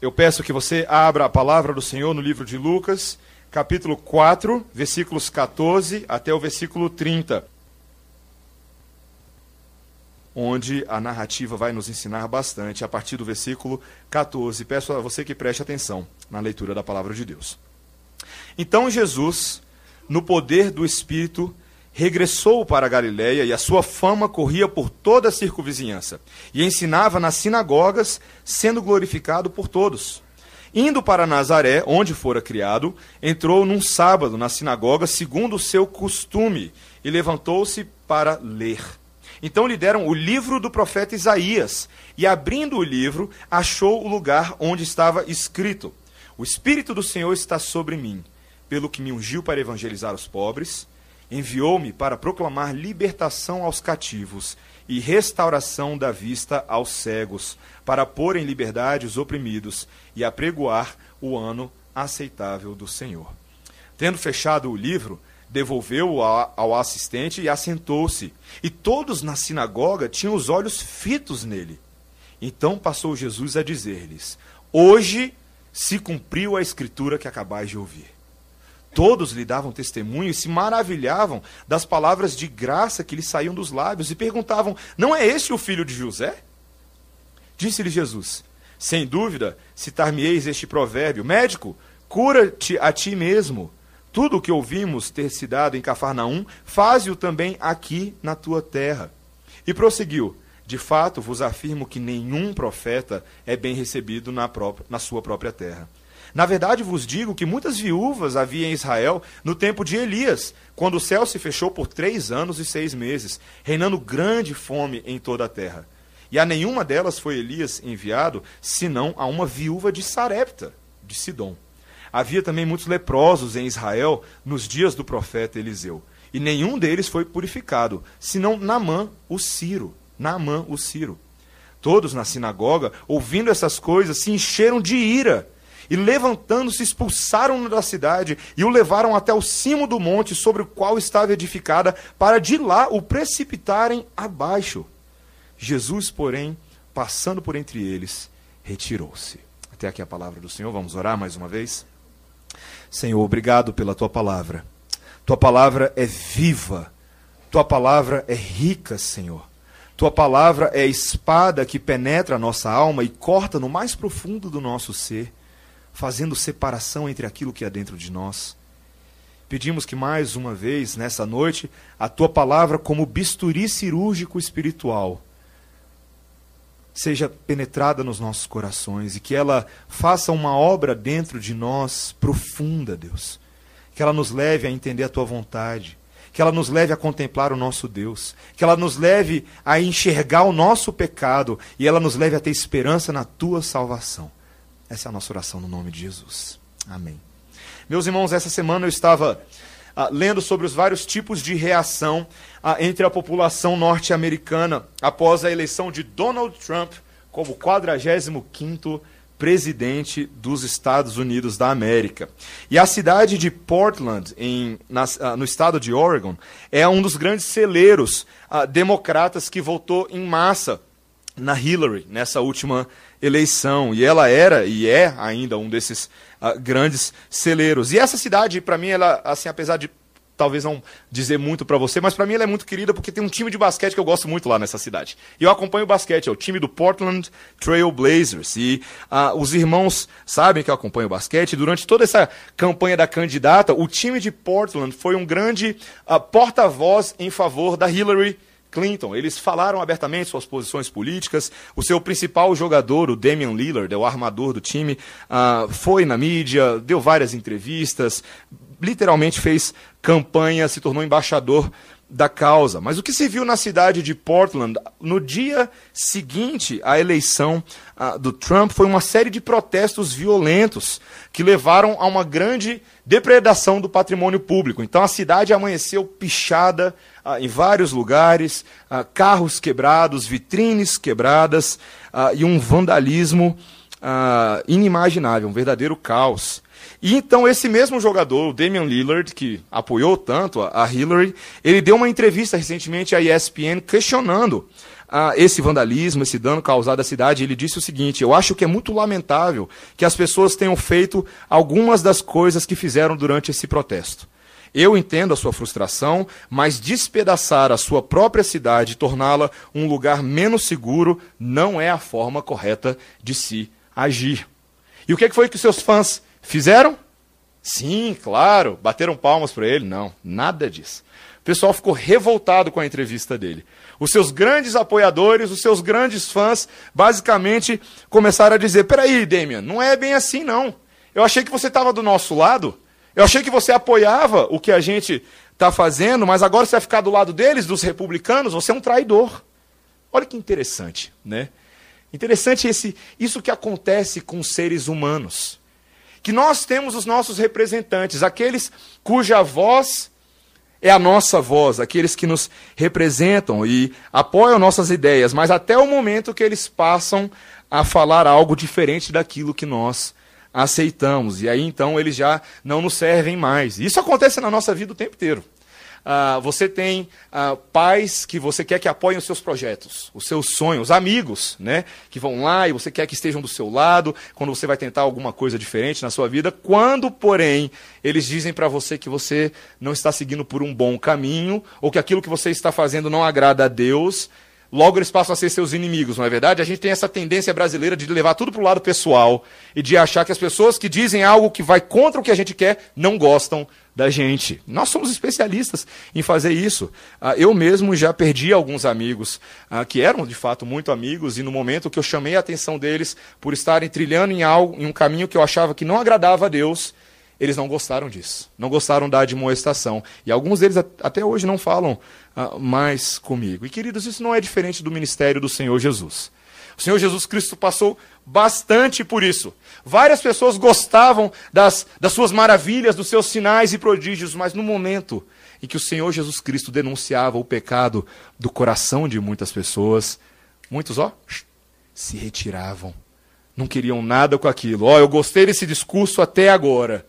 eu peço que você abra a palavra do Senhor no livro de Lucas, capítulo 4, versículos 14 até o versículo 30. Onde a narrativa vai nos ensinar bastante a partir do versículo 14. Peço a você que preste atenção na leitura da palavra de Deus. Então Jesus, no poder do Espírito, regressou para Galiléia e a sua fama corria por toda a circunvizinhança, e ensinava nas sinagogas, sendo glorificado por todos. Indo para Nazaré, onde fora criado, entrou num sábado na sinagoga, segundo o seu costume, e levantou-se para ler. Então lhe deram o livro do profeta Isaías, e abrindo o livro, achou o lugar onde estava escrito: O Espírito do Senhor está sobre mim, pelo que me ungiu para evangelizar os pobres enviou-me para proclamar libertação aos cativos e restauração da vista aos cegos, para pôr em liberdade os oprimidos e apregoar o ano aceitável do Senhor. Tendo fechado o livro, devolveu-o ao assistente e assentou-se. E todos na sinagoga tinham os olhos fitos nele. Então passou Jesus a dizer-lhes: Hoje se cumpriu a escritura que acabais de ouvir. Todos lhe davam testemunho e se maravilhavam das palavras de graça que lhe saíam dos lábios e perguntavam: Não é este o filho de José? Disse-lhe Jesus: Sem dúvida, citar-me-eis este provérbio: Médico, cura-te a ti mesmo. Tudo o que ouvimos ter se dado em Cafarnaum, faze-o também aqui na tua terra. E prosseguiu: De fato vos afirmo que nenhum profeta é bem recebido na, própria, na sua própria terra. Na verdade, vos digo que muitas viúvas havia em Israel no tempo de Elias, quando o céu se fechou por três anos e seis meses, reinando grande fome em toda a terra. E a nenhuma delas foi Elias enviado, senão a uma viúva de Sarepta, de Sidom. Havia também muitos leprosos em Israel nos dias do profeta Eliseu. E nenhum deles foi purificado, senão Namã, o Ciro. Naamã, o Ciro. Todos na sinagoga, ouvindo essas coisas, se encheram de ira e levantando-se, expulsaram-no da cidade e o levaram até o cimo do monte sobre o qual estava edificada, para de lá o precipitarem abaixo. Jesus, porém, passando por entre eles, retirou-se. Até aqui a palavra do Senhor. Vamos orar mais uma vez? Senhor, obrigado pela tua palavra. Tua palavra é viva. Tua palavra é rica, Senhor. Tua palavra é a espada que penetra a nossa alma e corta no mais profundo do nosso ser fazendo separação entre aquilo que é dentro de nós. Pedimos que mais uma vez, nessa noite, a tua palavra, como bisturi cirúrgico espiritual, seja penetrada nos nossos corações e que ela faça uma obra dentro de nós profunda, Deus. Que ela nos leve a entender a tua vontade, que ela nos leve a contemplar o nosso Deus, que ela nos leve a enxergar o nosso pecado e ela nos leve a ter esperança na tua salvação. Essa é a nossa oração no nome de Jesus. Amém. Meus irmãos, essa semana eu estava ah, lendo sobre os vários tipos de reação ah, entre a população norte-americana após a eleição de Donald Trump como 45º presidente dos Estados Unidos da América. E a cidade de Portland, em, na, ah, no estado de Oregon, é um dos grandes celeiros democratas que votou em massa na Hillary nessa última eleição. E ela era e é ainda um desses uh, grandes celeiros. E essa cidade, para mim, ela, assim, apesar de talvez não dizer muito para você, mas para mim ela é muito querida porque tem um time de basquete que eu gosto muito lá nessa cidade. E eu acompanho o basquete, é o time do Portland Trail Blazers. E uh, os irmãos sabem que eu acompanho o basquete. Durante toda essa campanha da candidata, o time de Portland foi um grande uh, porta-voz em favor da Hillary Clinton. Eles falaram abertamente suas posições políticas. O seu principal jogador, o Damian Lillard, é o armador do time, uh, foi na mídia, deu várias entrevistas, literalmente fez campanha, se tornou embaixador da causa. Mas o que se viu na cidade de Portland no dia seguinte à eleição uh, do Trump foi uma série de protestos violentos que levaram a uma grande depredação do patrimônio público. Então a cidade amanheceu pichada uh, em vários lugares, uh, carros quebrados, vitrines quebradas e um vandalismo inimaginável, um verdadeiro caos. E então esse mesmo jogador, o Damian Lillard, que apoiou tanto a, Hillary, ele deu uma entrevista recentemente à ESPN questionando ah, esse vandalismo, esse dano causado à cidade, ele disse o seguinte: Eu acho que é muito lamentável que as pessoas tenham feito algumas das coisas que fizeram durante esse protesto. Eu entendo a sua frustração, mas despedaçar a sua própria cidade e torná-la um lugar menos seguro não é a forma correta de se agir. E o que foi que seus fãs fizeram? Sim, claro, bateram palmas para ele? Não, nada disso. O pessoal ficou revoltado com a entrevista dele. Os seus grandes apoiadores, os seus grandes fãs, basicamente começaram a dizer: peraí, Damian, não é bem assim não. Eu achei que você estava do nosso lado. Eu achei que você apoiava o que a gente está fazendo, mas agora você vai ficar do lado deles, dos republicanos, você é um traidor. Olha que interessante, né? Interessante esse, isso que acontece com seres humanos. Que nós temos os nossos representantes, aqueles cuja voz é a nossa voz, aqueles que nos representam e apoiam nossas ideias, mas até o momento que eles passam a falar algo diferente daquilo que nós aceitamos. E aí então eles já não nos servem mais. Isso acontece na nossa vida o tempo inteiro. Uh, você tem uh, pais que você quer que apoiem os seus projetos, os seus sonhos, amigos, né? Que vão lá e você quer que estejam do seu lado quando você vai tentar alguma coisa diferente na sua vida. Quando, porém, eles dizem para você que você não está seguindo por um bom caminho ou que aquilo que você está fazendo não agrada a Deus, logo eles passam a ser seus inimigos, não é verdade? A gente tem essa tendência brasileira de levar tudo para o lado pessoal e de achar que as pessoas que dizem algo que vai contra o que a gente quer não gostam da gente. Nós somos especialistas em fazer isso. Ah, eu mesmo já perdi alguns amigos ah, que eram de fato muito amigos e no momento que eu chamei a atenção deles por estarem trilhando em algo, em um caminho que eu achava que não agradava a Deus, eles não gostaram disso, não gostaram da admoestação. E alguns deles até hoje não falam uh, mais comigo. E queridos, isso não é diferente do ministério do Senhor Jesus. O Senhor Jesus Cristo passou bastante por isso. Várias pessoas gostavam das, das suas maravilhas, dos seus sinais e prodígios, mas no momento em que o Senhor Jesus Cristo denunciava o pecado do coração de muitas pessoas, muitos, ó, se retiravam. Não queriam nada com aquilo. Ó, eu gostei desse discurso até agora,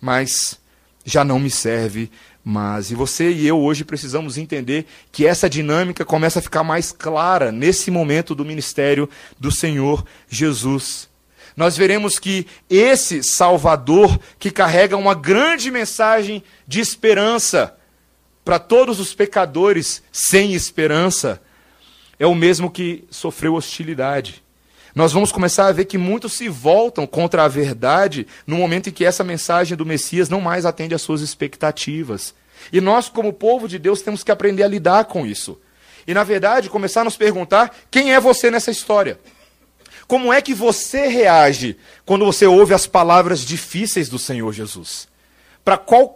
mas já não me serve mas e você e eu hoje precisamos entender que essa dinâmica começa a ficar mais clara nesse momento do ministério do Senhor Jesus. Nós veremos que esse Salvador, que carrega uma grande mensagem de esperança para todos os pecadores sem esperança, é o mesmo que sofreu hostilidade. Nós vamos começar a ver que muitos se voltam contra a verdade no momento em que essa mensagem do Messias não mais atende às suas expectativas. E nós, como povo de Deus, temos que aprender a lidar com isso. E, na verdade, começar a nos perguntar: quem é você nessa história? Como é que você reage quando você ouve as palavras difíceis do Senhor Jesus? Para qual,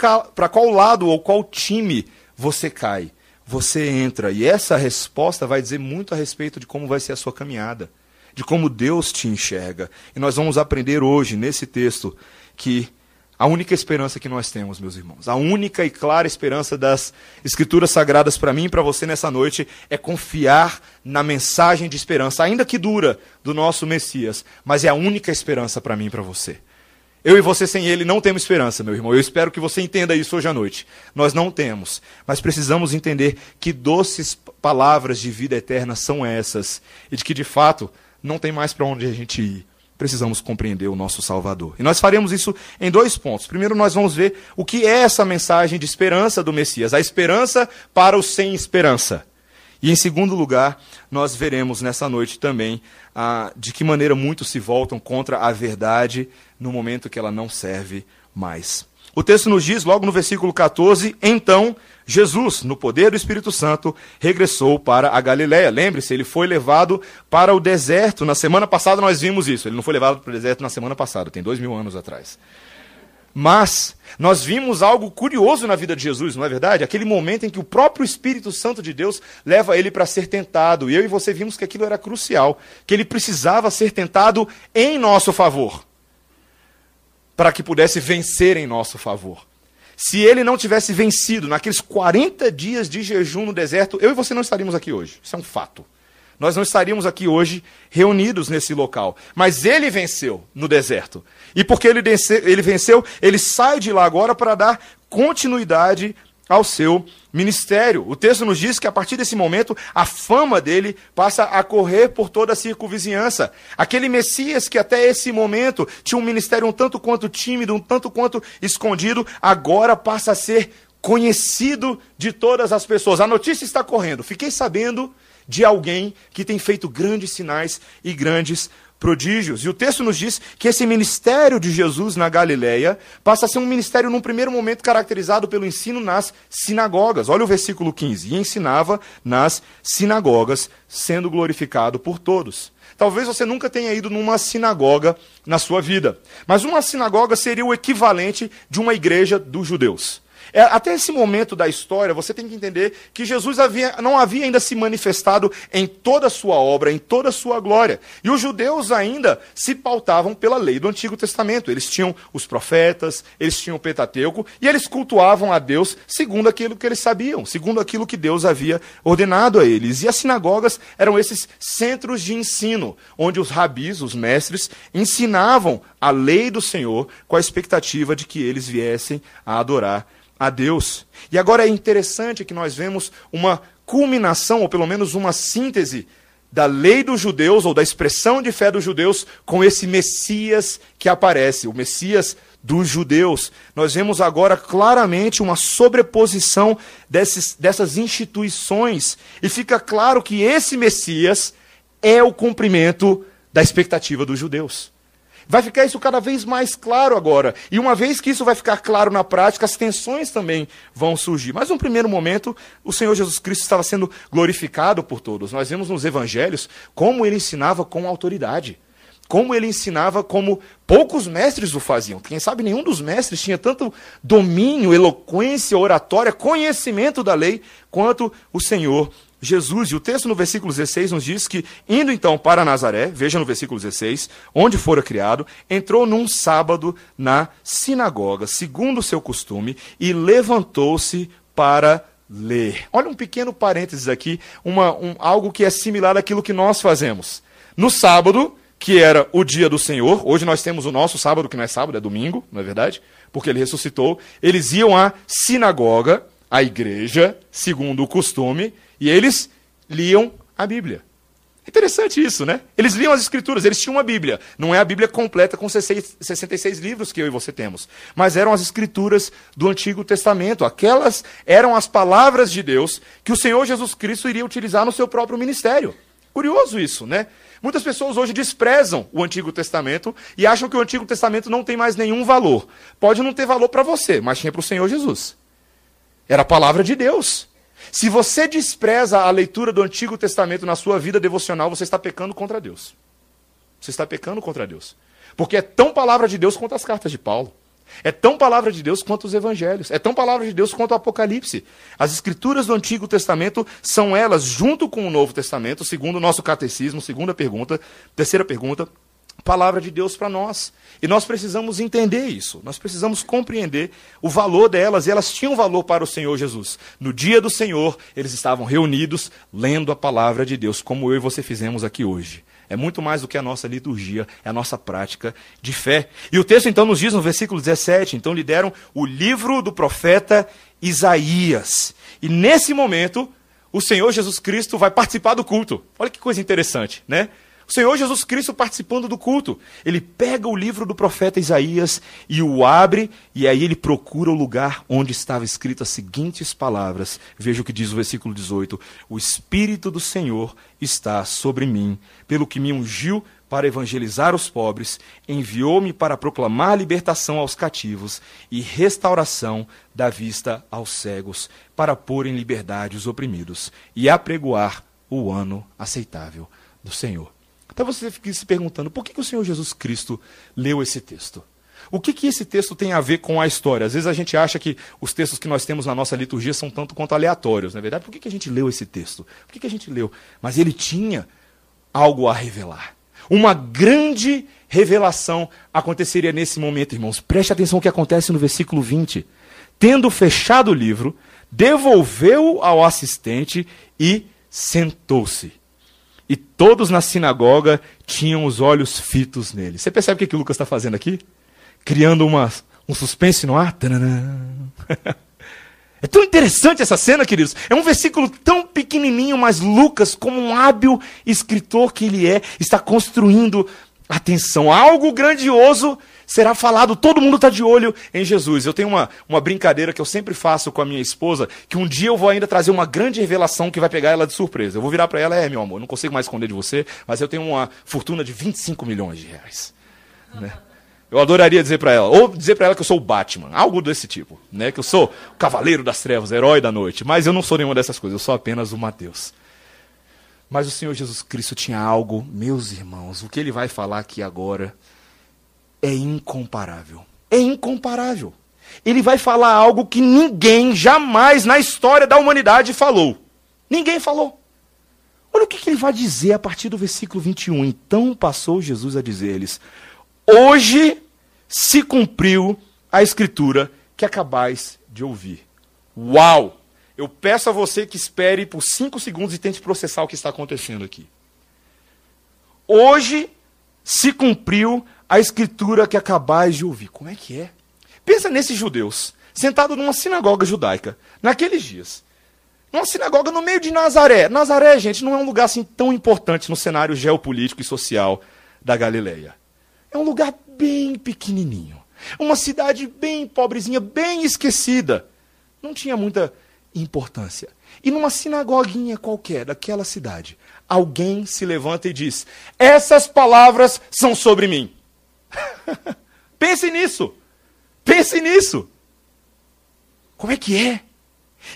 qual lado ou qual time você cai? Você entra. E essa resposta vai dizer muito a respeito de como vai ser a sua caminhada, de como Deus te enxerga. E nós vamos aprender hoje, nesse texto, que a única esperança que nós temos, meus irmãos, a única e clara esperança das Escrituras Sagradas para mim e para você nessa noite é confiar na mensagem de esperança, ainda que dura, do nosso Messias, mas é a única esperança para mim e para você. Eu e você sem ele não temos esperança, meu irmão. Eu espero que você entenda isso hoje à noite. Nós não temos, mas precisamos entender que doces palavras de vida eterna são essas e de que de fato não tem mais para onde a gente ir precisamos compreender o nosso Salvador. E nós faremos isso em dois pontos. Primeiro, nós vamos ver o que é essa mensagem de esperança do Messias, a esperança para os sem esperança. E em segundo lugar, nós veremos nessa noite também ah, de que maneira muitos se voltam contra a verdade no momento que ela não serve mais. O texto nos diz, logo no versículo 14, então Jesus, no poder do Espírito Santo, regressou para a Galiléia. Lembre-se, ele foi levado para o deserto. Na semana passada nós vimos isso. Ele não foi levado para o deserto na semana passada, tem dois mil anos atrás. Mas nós vimos algo curioso na vida de Jesus, não é verdade? Aquele momento em que o próprio Espírito Santo de Deus leva ele para ser tentado. E eu e você vimos que aquilo era crucial, que ele precisava ser tentado em nosso favor para que pudesse vencer em nosso favor. Se ele não tivesse vencido naqueles 40 dias de jejum no deserto, eu e você não estaríamos aqui hoje. Isso é um fato. Nós não estaríamos aqui hoje reunidos nesse local. Mas ele venceu no deserto. E porque ele venceu, ele, venceu, ele sai de lá agora para dar continuidade ao seu ministério. O texto nos diz que a partir desse momento a fama dele passa a correr por toda a circunvizinhança. Aquele Messias que até esse momento tinha um ministério um tanto quanto tímido, um tanto quanto escondido, agora passa a ser conhecido de todas as pessoas. A notícia está correndo. Fiquei sabendo de alguém que tem feito grandes sinais e grandes prodígios. E o texto nos diz que esse ministério de Jesus na Galileia passa a ser um ministério, num primeiro momento, caracterizado pelo ensino nas sinagogas. Olha o versículo 15. E ensinava nas sinagogas, sendo glorificado por todos. Talvez você nunca tenha ido numa sinagoga na sua vida, mas uma sinagoga seria o equivalente de uma igreja dos judeus. É, até esse momento da história, você tem que entender que Jesus havia, não havia ainda se manifestado em toda a sua obra, em toda a sua glória. E os judeus ainda se pautavam pela lei do Antigo Testamento. Eles tinham os profetas, eles tinham o Pentateuco, e eles cultuavam a Deus segundo aquilo que eles sabiam, segundo aquilo que Deus havia ordenado a eles. E as sinagogas eram esses centros de ensino, onde os rabis, os mestres, ensinavam a lei do Senhor com a expectativa de que eles viessem a adorar a Deus. E agora é interessante que nós vemos uma culminação, ou pelo menos uma síntese, da lei dos judeus, ou da expressão de fé dos judeus, com esse Messias que aparece, o Messias dos judeus. Nós vemos agora claramente uma sobreposição desses, dessas instituições, e fica claro que esse Messias é o cumprimento da expectativa dos judeus. Vai ficar isso cada vez mais claro agora. E uma vez que isso vai ficar claro na prática, as tensões também vão surgir. Mas, num primeiro momento, o Senhor Jesus Cristo estava sendo glorificado por todos. Nós vemos nos evangelhos como ele ensinava com autoridade. Como ele ensinava como poucos mestres o faziam. Quem sabe nenhum dos mestres tinha tanto domínio, eloquência, oratória, conhecimento da lei quanto o Senhor Jesus. E o texto no versículo 16 nos diz que, indo então para Nazaré, veja no versículo 16, onde fora criado, entrou num sábado na sinagoga, segundo o seu costume, e levantou-se para ler. Olha um pequeno parênteses aqui, uma, um, algo que é similar àquilo que nós fazemos. No sábado, que era o dia do Senhor, hoje nós temos o nosso sábado, que não é sábado, é domingo, não é verdade? Porque ele ressuscitou. Eles iam à sinagoga, à igreja, segundo o costume, e eles liam a Bíblia. Interessante isso, né? Eles liam as Escrituras, eles tinham uma Bíblia. Não é a Bíblia completa com 66 livros que eu e você temos, mas eram as Escrituras do Antigo Testamento. Aquelas eram as palavras de Deus que o Senhor Jesus Cristo iria utilizar no seu próprio ministério. Curioso isso, né? Muitas pessoas hoje desprezam o Antigo Testamento e acham que o Antigo Testamento não tem mais nenhum valor. Pode não ter valor para você, mas tinha para o Senhor Jesus. Era a palavra de Deus. Se você despreza a leitura do Antigo Testamento na sua vida devocional, você está pecando contra Deus. Você está pecando contra Deus. Porque é tão palavra de Deus quanto as cartas de Paulo. É tão palavra de Deus quanto os evangelhos. É tão palavra de Deus quanto o Apocalipse. As escrituras do Antigo Testamento são elas, junto com o Novo Testamento, segundo o nosso catecismo, segunda pergunta, terceira pergunta, palavra de Deus para nós. E nós precisamos entender isso, nós precisamos compreender o valor delas, e elas tinham valor para o Senhor Jesus. No dia do Senhor, eles estavam reunidos lendo a palavra de Deus, como eu e você fizemos aqui hoje. É muito mais do que a nossa liturgia, é a nossa prática de fé. E o texto então nos diz no versículo 17: então lhe deram o livro do profeta Isaías. E nesse momento, o Senhor Jesus Cristo vai participar do culto. Olha que coisa interessante, né? Senhor Jesus Cristo participando do culto. Ele pega o livro do profeta Isaías e o abre, e aí ele procura o lugar onde estava escrito as seguintes palavras. Veja o que diz o versículo 18: O Espírito do Senhor está sobre mim, pelo que me ungiu para evangelizar os pobres, enviou-me para proclamar libertação aos cativos e restauração da vista aos cegos, para pôr em liberdade os oprimidos e apregoar o ano aceitável do Senhor. Então você fica se perguntando por que, que o Senhor Jesus Cristo leu esse texto? O que, que esse texto tem a ver com a história? Às vezes a gente acha que os textos que nós temos na nossa liturgia são tanto quanto aleatórios, não é verdade? Por que, que a gente leu esse texto? Por que, que a gente leu? Mas ele tinha algo a revelar. Uma grande revelação aconteceria nesse momento, irmãos. Preste atenção no que acontece no versículo 20. Tendo fechado o livro, devolveu ao assistente e sentou-se e todos na sinagoga tinham os olhos fitos nele. Você percebe o que, que o Lucas está fazendo aqui? Criando uma, um suspense no ar? É tão interessante essa cena, queridos. É um versículo tão pequenininho, mas Lucas, como um hábil escritor que ele é, está construindo atenção. Algo grandioso será falado, todo mundo está de olho em Jesus. Eu tenho uma, uma brincadeira que eu sempre faço com a minha esposa, que um dia eu vou ainda trazer uma grande revelação que vai pegar ela de surpresa. Eu vou virar para ela, é, meu amor, não consigo mais esconder de você, mas eu tenho uma fortuna de 25 milhões de reais. Né? Eu adoraria dizer para ela, ou dizer para ela que eu sou o Batman, algo desse tipo, né? Que eu sou o cavaleiro das trevas, herói da noite, mas eu não sou nenhuma dessas coisas, eu sou apenas o Mateus. Mas o Senhor Jesus Cristo tinha algo, meus irmãos, o que ele vai falar aqui agora é incomparável. É incomparável. Ele vai falar algo que ninguém jamais na história da humanidade falou. Ninguém falou. Olha o que, ele vai dizer a partir do versículo 21. Então passou Jesus a dizer-lhes: Hoje se cumpriu a escritura que acabais de ouvir. Uau! Eu peço a você que espere por cinco segundos e tente processar o que está acontecendo aqui. Hoje se cumpriu a escritura que acabais de ouvir. Como é que é? Pensa nesses judeus, sentados numa sinagoga judaica, naqueles dias. Numa sinagoga no meio de Nazaré. Nazaré, gente, não é um lugar assim tão importante no cenário geopolítico e social da Galileia. É um lugar bem pequenininho. Uma cidade bem pobrezinha, bem esquecida. Não tinha muita importância. E numa sinagoguinha qualquer daquela cidade, alguém se levanta e diz: Essas palavras são sobre mim. Pense nisso. Pense nisso. Como é que é?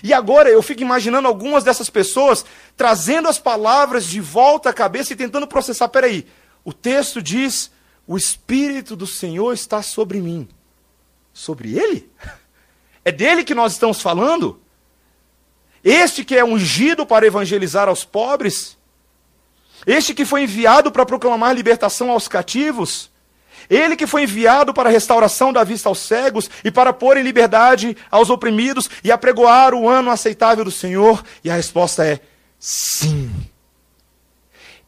E agora eu fico imaginando algumas dessas pessoas trazendo as palavras de volta à cabeça e tentando processar. Peraí, o texto diz o Espírito do Senhor está sobre mim. Sobre ele? É dele que nós estamos falando? Este que é ungido para evangelizar aos pobres? Este que foi enviado para proclamar libertação aos cativos? Ele que foi enviado para a restauração da vista aos cegos e para pôr em liberdade aos oprimidos e apregoar o ano aceitável do Senhor? E a resposta é sim.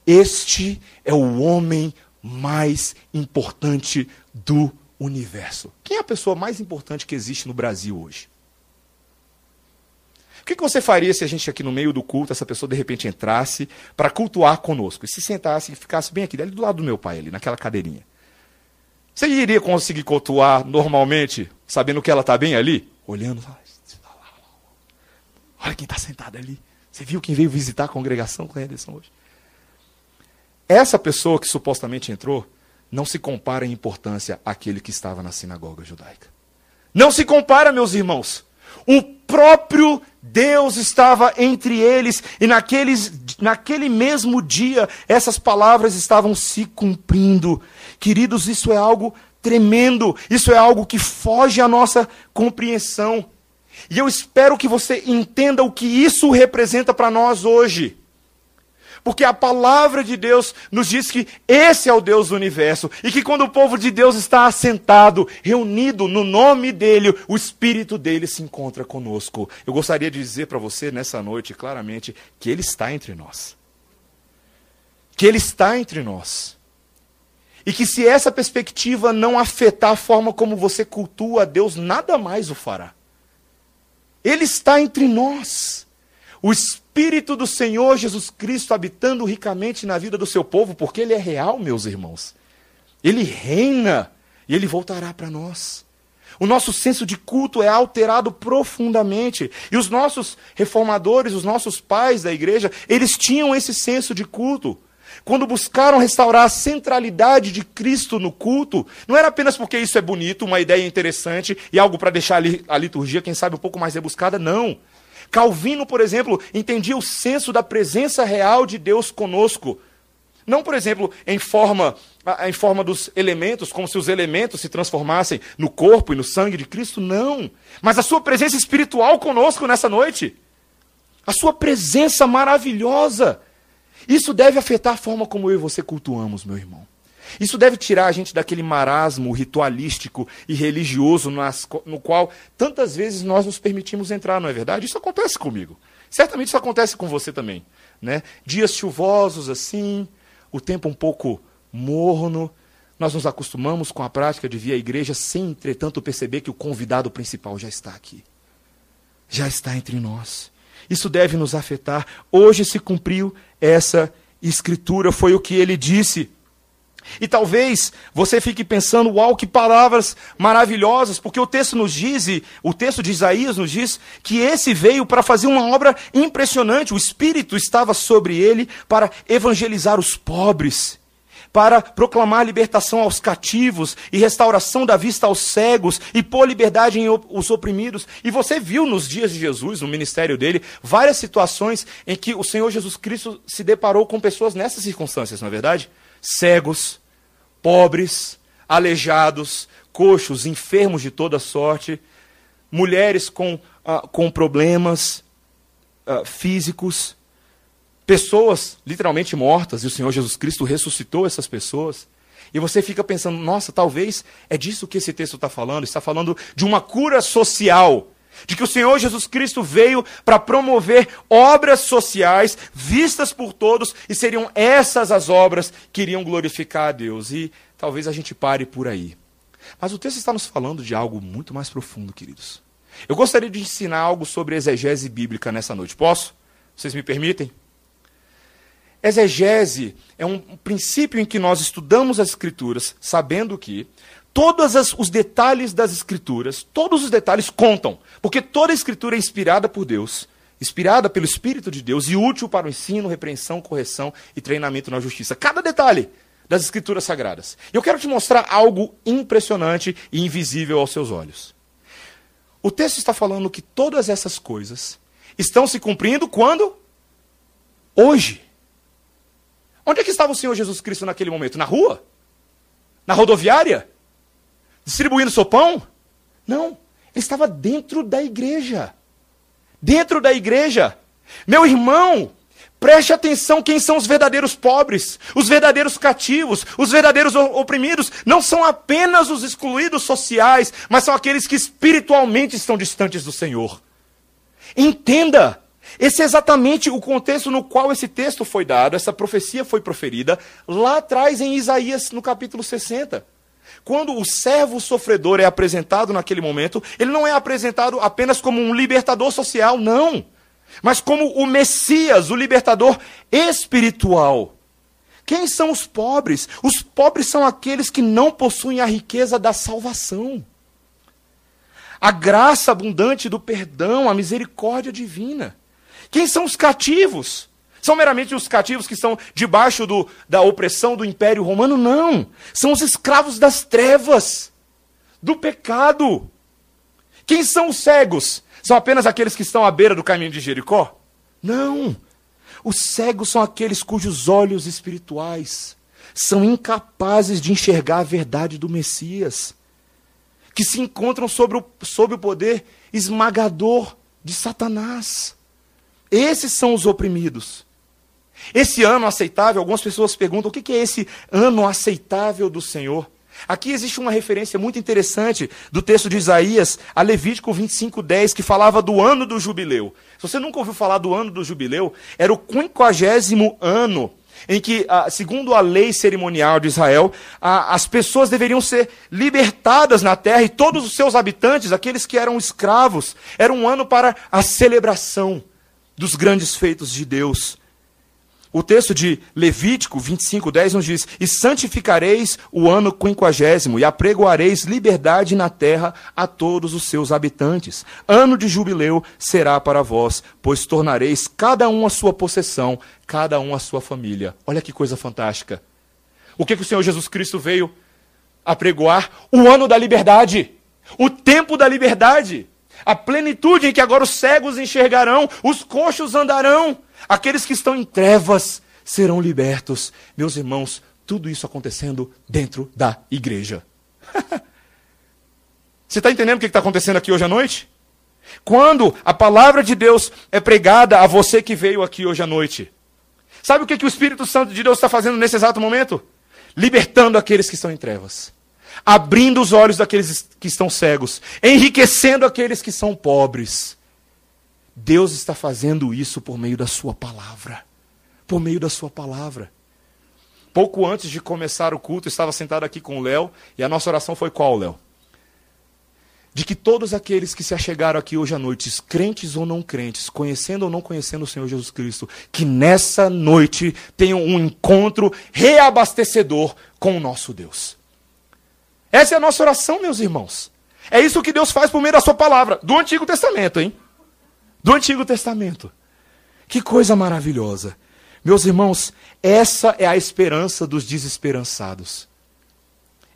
Este é o homem mais importante do universo. Quem é a pessoa mais importante que existe no Brasil hoje? O que você faria se a gente aqui no meio do culto, essa pessoa de repente entrasse para cultuar conosco e se sentasse e ficasse bem aqui, ali do lado do meu pai, ali, naquela cadeirinha? Você iria conseguir cultuar normalmente, sabendo que ela está bem ali? Olhando, olha quem está sentado ali. Você viu quem veio visitar a congregação com a Ederson hoje? Essa pessoa que supostamente entrou não se compara em importância àquele que estava na sinagoga judaica. Não se compara, meus irmãos. O próprio Deus estava entre eles, e naqueles, naquele mesmo dia essas palavras estavam se cumprindo. Queridos, isso é algo tremendo, isso é algo que foge à nossa compreensão. E eu espero que você entenda o que isso representa para nós hoje. Porque a palavra de Deus nos diz que esse é o Deus do universo e que quando o povo de Deus está assentado, reunido no nome dele, o espírito dele se encontra conosco. Eu gostaria de dizer para você nessa noite claramente que ele está entre nós. Que ele está entre nós. E que se essa perspectiva não afetar a forma como você cultua a Deus, nada mais o fará. Ele está entre nós. O Espírito do Senhor Jesus Cristo habitando ricamente na vida do seu povo, porque ele é real, meus irmãos. Ele reina e ele voltará para nós. O nosso senso de culto é alterado profundamente. E os nossos reformadores, os nossos pais da igreja, eles tinham esse senso de culto. Quando buscaram restaurar a centralidade de Cristo no culto, não era apenas porque isso é bonito, uma ideia interessante e algo para deixar a liturgia, quem sabe, um pouco mais rebuscada, não. Calvino, por exemplo, entendia o senso da presença real de Deus conosco. Não, por exemplo, em forma, em forma dos elementos, como se os elementos se transformassem no corpo e no sangue de Cristo, não. Mas a sua presença espiritual conosco nessa noite. A sua presença maravilhosa. Isso deve afetar a forma como eu e você cultuamos, meu irmão. Isso deve tirar a gente daquele marasmo ritualístico e religioso nas, no qual tantas vezes nós nos permitimos entrar, não é verdade? Isso acontece comigo. Certamente isso acontece com você também. Né? Dias chuvosos assim, o tempo um pouco morno, nós nos acostumamos com a prática de vir à igreja sem, entretanto, perceber que o convidado principal já está aqui. já está entre nós. Isso deve nos afetar. Hoje se cumpriu essa escritura, foi o que ele disse. E talvez você fique pensando, uau, que palavras maravilhosas, porque o texto nos diz, o texto de Isaías nos diz, que esse veio para fazer uma obra impressionante. O Espírito estava sobre ele para evangelizar os pobres, para proclamar libertação aos cativos e restauração da vista aos cegos e pôr liberdade em os oprimidos. E você viu nos dias de Jesus, no ministério dele, várias situações em que o Senhor Jesus Cristo se deparou com pessoas nessas circunstâncias, não é verdade? Cegos, pobres, aleijados, coxos, enfermos de toda sorte, mulheres com, uh, com problemas uh, físicos, pessoas literalmente mortas, e o Senhor Jesus Cristo ressuscitou essas pessoas. E você fica pensando, nossa, talvez é disso que esse texto está falando, está falando de uma cura social de que o Senhor Jesus Cristo veio para promover obras sociais vistas por todos e seriam essas as obras que iriam glorificar a Deus. E talvez a gente pare por aí. Mas o texto está nos falando de algo muito mais profundo, queridos. Eu gostaria de ensinar algo sobre exegese bíblica nessa noite. Posso? Vocês me permitem? Exegese é um princípio em que nós estudamos as Escrituras, sabendo que todos os detalhes das Escrituras, todos os detalhes contam, porque toda a Escritura é inspirada por Deus, inspirada pelo Espírito de Deus e útil para o ensino, repreensão, correção e treinamento na justiça. Cada detalhe das Escrituras Sagradas. Eu quero te mostrar algo impressionante e invisível aos seus olhos. O texto está falando que todas essas coisas estão se cumprindo quando? Hoje. Onde é que estava o Senhor Jesus Cristo naquele momento? Na rua? Na rodoviária? Distribuindo sopão? Não. Ele estava dentro da igreja. Dentro da igreja. Meu irmão, preste atenção quem são os verdadeiros pobres, os verdadeiros cativos, os verdadeiros oprimidos. Não são apenas os excluídos sociais, mas são aqueles que espiritualmente estão distantes do Senhor. Entenda. Esse é exatamente o contexto no qual esse texto foi dado, essa profecia foi proferida, lá atrás em Isaías, no capítulo 60. Quando o servo sofredor é apresentado naquele momento, ele não é apresentado apenas como um libertador social, não. Mas como o Messias, o libertador espiritual. Quem são os pobres? Os pobres são aqueles que não possuem a riqueza da salvação. A graça abundante do perdão, a misericórdia divina. Quem são os cativos? São meramente os cativos que estão debaixo do, da opressão do Império Romano? Não. São os escravos das trevas, do pecado. Quem são os cegos? São apenas aqueles que estão à beira do caminho de Jericó? Não. Os cegos são aqueles cujos olhos espirituais são incapazes de enxergar a verdade do Messias, que se encontram sobre o, sob o poder esmagador de Satanás. Esses são os oprimidos. Esse ano aceitável, algumas pessoas perguntam o que é esse ano aceitável do Senhor. Aqui existe uma referência muito interessante do texto de Isaías a Levítico 25, 10, que falava do ano do jubileu. Se você nunca ouviu falar do ano do jubileu, era o quinquagésimo ano em que, ah, segundo a lei cerimonial de Israel, as pessoas deveriam ser libertadas na terra e todos os seus habitantes, aqueles que eram escravos, era um ano para a celebração dos grandes feitos de Deus. O texto de Levítico 25, 10 nos diz: E santificareis o ano quinquagésimo, e apregoareis liberdade na terra a todos os seus habitantes. Ano de jubileu será para vós, pois tornareis cada um a sua possessão, cada um a sua família. Olha que coisa fantástica. O que, que o Senhor Jesus Cristo veio apregoar? O ano da liberdade, o tempo da liberdade, a plenitude em que agora os cegos enxergarão, os coxos andarão Aqueles que estão em trevas serão libertos. Meus irmãos, tudo isso acontecendo dentro da igreja. Você está entendendo o que está acontecendo aqui hoje à noite? Quando a palavra de Deus é pregada a você que veio aqui hoje à noite. Sabe o que, que o Espírito Santo de Deus está fazendo nesse exato momento? Libertando aqueles que estão em trevas. Abrindo os olhos daqueles que estão cegos. Enriquecendo aqueles que são pobres Deus está fazendo isso por meio da Sua palavra. Por meio da Sua palavra. Pouco antes de começar o culto, eu estava sentado aqui com o Léo e a nossa oração foi qual, Léo? de que todos aqueles que se achegaram aqui hoje à noite, crentes ou não crentes, conhecendo ou não conhecendo o Senhor Jesus Cristo, que nessa noite tenham um encontro reabastecedor com o nosso Deus. Essa é a nossa oração, meus irmãos. É isso que Deus faz por meio da sua palavra, do Antigo Testamento, hein? Do Antigo Testamento. Que coisa maravilhosa. Meus irmãos, essa é a esperança dos desesperançados.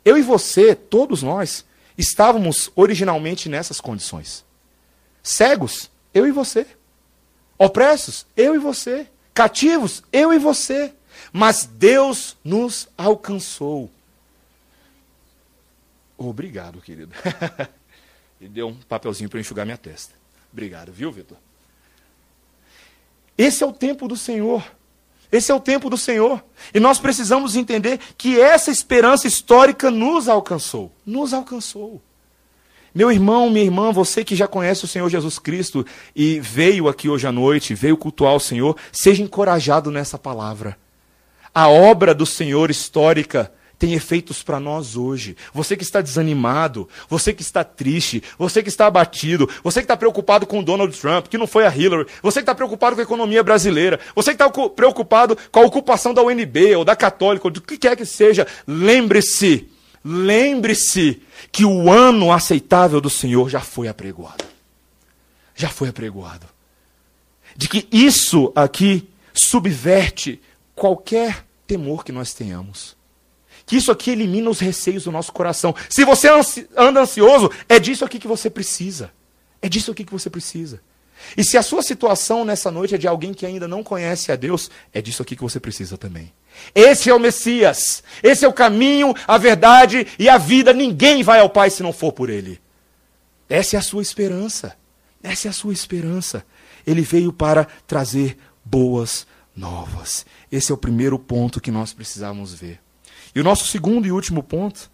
Eu e você, todos nós, estávamos originalmente nessas condições. Cegos, eu e você. Opressos, eu e você. Cativos, eu e você. Mas Deus nos alcançou. Obrigado, querido. Ele deu um papelzinho para enxugar minha testa. Obrigado, viu, Vitor? Esse é o tempo do Senhor. Esse é o tempo do Senhor. E nós precisamos entender que essa esperança histórica nos alcançou. Nos alcançou. Meu irmão, minha irmã, você que já conhece o Senhor Jesus Cristo e veio aqui hoje à noite, veio cultuar o Senhor, seja encorajado nessa palavra. A obra do Senhor histórica tem efeitos para nós hoje. Você que está desanimado, você que está triste, você que está abatido, você que está preocupado com Donald Trump, que não foi a Hillary, você que está preocupado com a economia brasileira, você que está preocupado com a ocupação da UNB ou da Católica, ou do que quer que seja, lembre-se, lembre-se que o ano aceitável do Senhor já foi apregoado. Já foi apregoado. De que isso aqui subverte qualquer temor que nós tenhamos que isso aqui elimina os receios do nosso coração. Se você anda ansioso, é disso aqui que você precisa. É disso aqui que você precisa. E se a sua situação nessa noite é de alguém que ainda não conhece a Deus, é disso aqui que você precisa também. Esse é o Messias. Esse é o caminho, a verdade e a vida. Ninguém vai ao Pai se não for por Ele. Essa é a sua esperança. Essa é a sua esperança. Ele veio para trazer boas novas. Esse é o primeiro ponto que nós precisamos ver. E o nosso segundo e último ponto,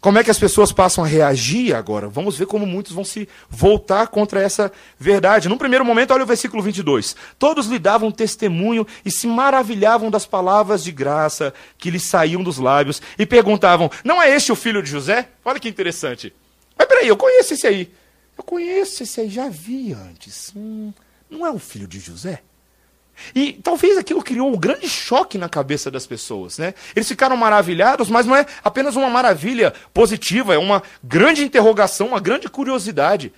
como é que as pessoas passam a reagir agora? Vamos ver como muitos vão se voltar contra essa verdade. Num primeiro momento, olha o versículo 22. Todos lhe davam testemunho e se maravilhavam das palavras de graça que lhes saíam dos lábios e perguntavam: Não é este o filho de José? Olha que interessante. Mas peraí, eu conheço esse aí. Eu conheço esse aí, já vi antes. Hum, não é o filho de José? E talvez aquilo criou um grande choque na cabeça das pessoas. Né? Eles ficaram maravilhados, mas não é apenas uma maravilha positiva, é uma grande interrogação, uma grande curiosidade.